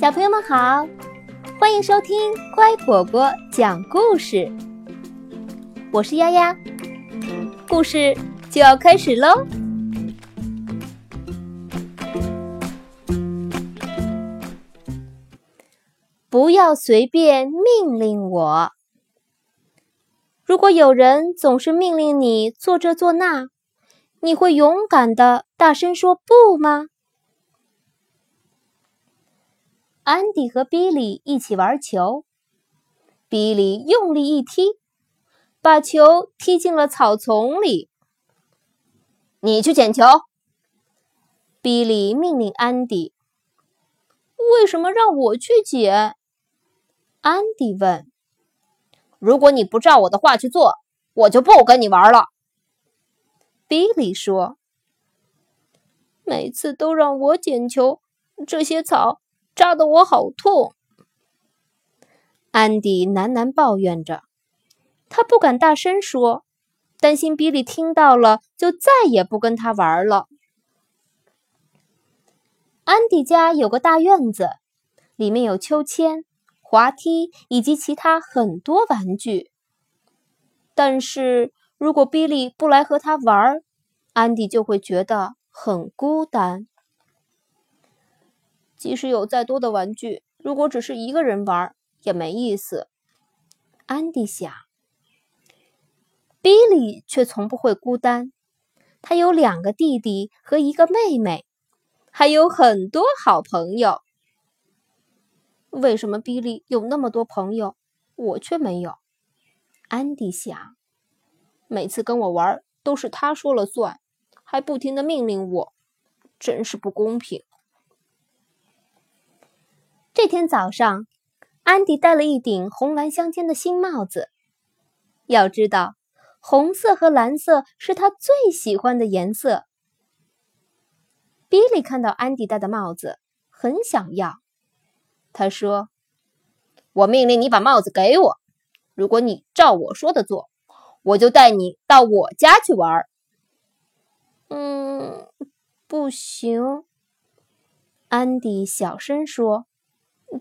小朋友们好，欢迎收听乖果果讲故事。我是丫丫，故事就要开始喽。不要随便命令我。如果有人总是命令你做这做那，你会勇敢的大声说不吗？安迪和比利一起玩球，比利用力一踢，把球踢进了草丛里。你去捡球，比利命令安迪。为什么让我去捡？安迪问。如果你不照我的话去做，我就不跟你玩了。比利说。每次都让我捡球，这些草。扎得我好痛，安迪喃喃抱怨着。他不敢大声说，担心比利听到了就再也不跟他玩了。安迪家有个大院子，里面有秋千、滑梯以及其他很多玩具。但是如果比利不来和他玩，安迪就会觉得很孤单。即使有再多的玩具，如果只是一个人玩也没意思。安迪想，比利却从不会孤单。他有两个弟弟和一个妹妹，还有很多好朋友。为什么比利有那么多朋友，我却没有？安迪想，每次跟我玩都是他说了算，还不停的命令我，真是不公平。这天早上，安迪戴了一顶红蓝相间的新帽子。要知道，红色和蓝色是他最喜欢的颜色。比利看到安迪戴的帽子，很想要。他说：“我命令你把帽子给我，如果你照我说的做，我就带你到我家去玩。”“嗯，不行。”安迪小声说。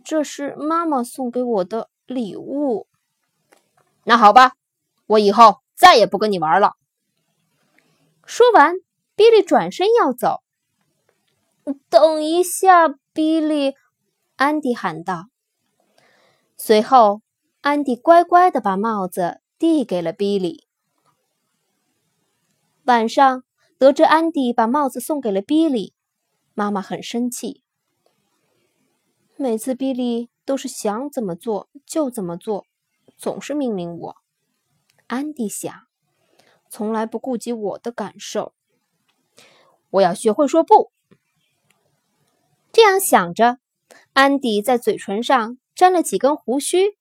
这是妈妈送给我的礼物。那好吧，我以后再也不跟你玩了。说完，比利转身要走。等一下，比利！安迪喊道。随后，安迪乖乖的把帽子递给了比利。晚上，得知安迪把帽子送给了比利，妈妈很生气。每次比利都是想怎么做就怎么做，总是命令我。安迪想，从来不顾及我的感受。我要学会说不。这样想着，安迪在嘴唇上沾了几根胡须。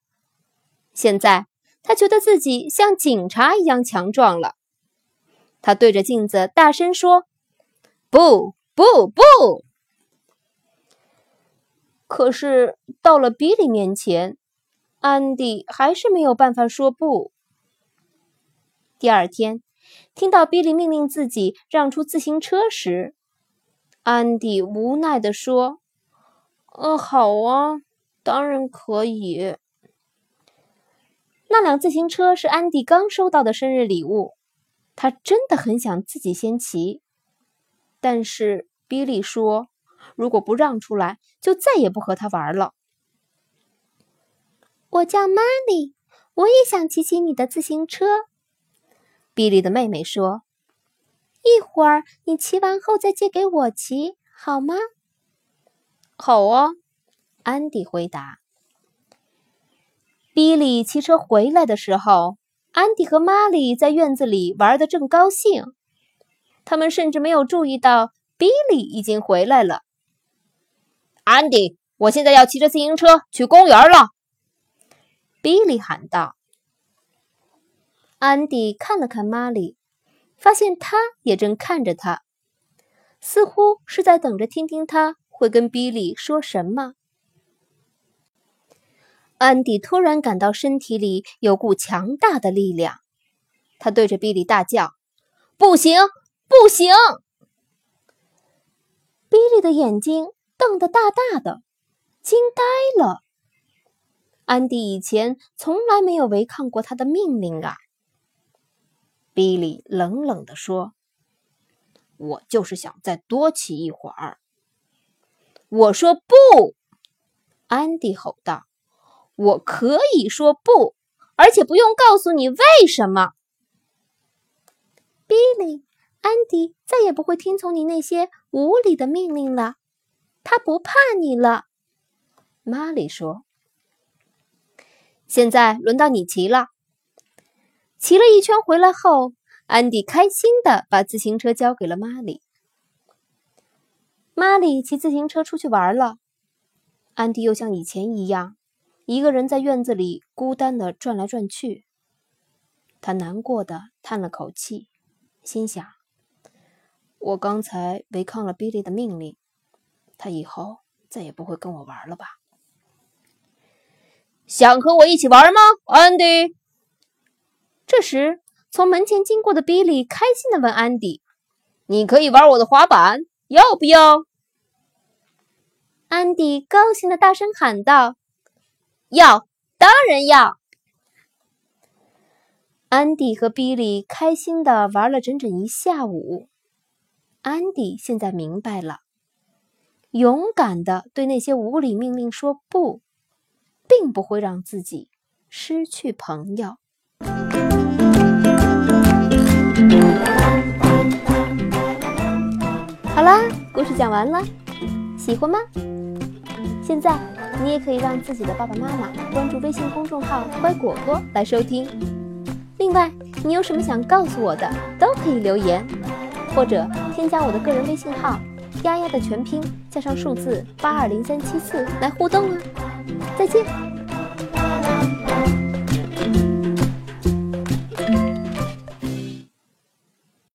现在他觉得自己像警察一样强壮了。他对着镜子大声说：“不不不！”可是到了比利面前，安迪还是没有办法说不。第二天，听到比利命令自己让出自行车时，安迪无奈地说：“嗯，好啊，当然可以。”那辆自行车是安迪刚收到的生日礼物，他真的很想自己先骑，但是比利说。如果不让出来，就再也不和他玩了。我叫玛丽，我也想骑骑你的自行车。比利的妹妹说：“一会儿你骑完后再借给我骑，好吗？”“好啊。”安迪回答。比利骑车回来的时候，安迪和玛丽在院子里玩的正高兴，他们甚至没有注意到比利已经回来了。安迪，我现在要骑着自行车去公园了。”比利喊道。安迪看了看玛丽，发现她也正看着他，似乎是在等着听听他会跟比利说什么。安迪突然感到身体里有股强大的力量，他对着比利大叫：“不行，不行！比利的眼睛瞪得大大的，惊呆了。安迪以前从来没有违抗过他的命令啊！比利冷冷地说：“我就是想再多骑一会儿。”我说不！安迪吼道：“我可以说不，而且不用告诉你为什么。”比利，安迪再也不会听从你那些无理的命令了。他不怕你了。”玛丽说。现在轮到你骑了。骑了一圈回来后，安迪开心的把自行车交给了玛丽。玛丽骑自行车出去玩了，安迪又像以前一样，一个人在院子里孤单的转来转去。他难过的叹了口气，心想：“我刚才违抗了比利的命令，他以后再也不会跟我玩了吧。”想和我一起玩吗，安迪？这时，从门前经过的比利开心的问安迪：“你可以玩我的滑板，要不要？”安迪高兴的大声喊道：“要，当然要！”安迪和比利开心的玩了整整一下午。安迪现在明白了，勇敢的对那些无理命令说不。并不会让自己失去朋友。好啦，故事讲完了，喜欢吗？现在你也可以让自己的爸爸妈妈关注微信公众号“乖果果”来收听。另外，你有什么想告诉我的，都可以留言，或者添加我的个人微信号“丫丫”的全拼加上数字八二零三七四来互动啊。再见。